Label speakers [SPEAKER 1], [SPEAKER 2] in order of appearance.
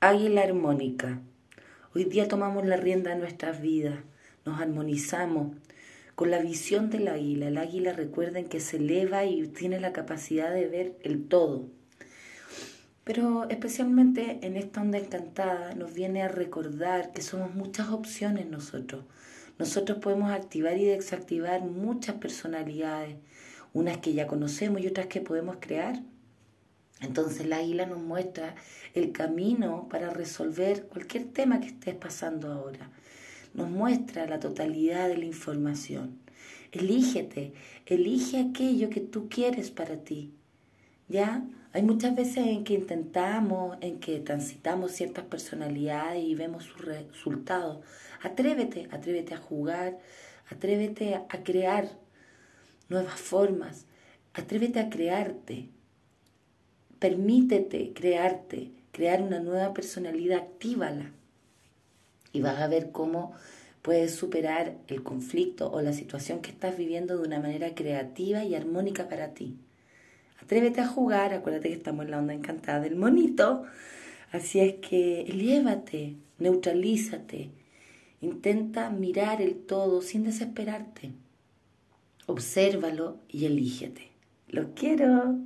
[SPEAKER 1] Águila armónica. Hoy día tomamos la rienda de nuestras vidas, nos armonizamos con la visión del águila. El águila recuerden que se eleva y tiene la capacidad de ver el todo. Pero especialmente en esta onda encantada nos viene a recordar que somos muchas opciones nosotros. Nosotros podemos activar y desactivar muchas personalidades, unas que ya conocemos y otras que podemos crear. Entonces la águila nos muestra el camino para resolver cualquier tema que estés pasando ahora. Nos muestra la totalidad de la información. Elígete, elige aquello que tú quieres para ti. ¿Ya? Hay muchas veces en que intentamos, en que transitamos ciertas personalidades y vemos sus resultados. Atrévete, atrévete a jugar, atrévete a crear nuevas formas, atrévete a crearte, Permítete crearte, crear una nueva personalidad, actívala. Y vas a ver cómo puedes superar el conflicto o la situación que estás viviendo de una manera creativa y armónica para ti. Atrévete a jugar, acuérdate que estamos en la onda encantada del monito. Así es que elévate, neutralízate, intenta mirar el todo sin desesperarte. Obsérvalo y elígete. Lo quiero.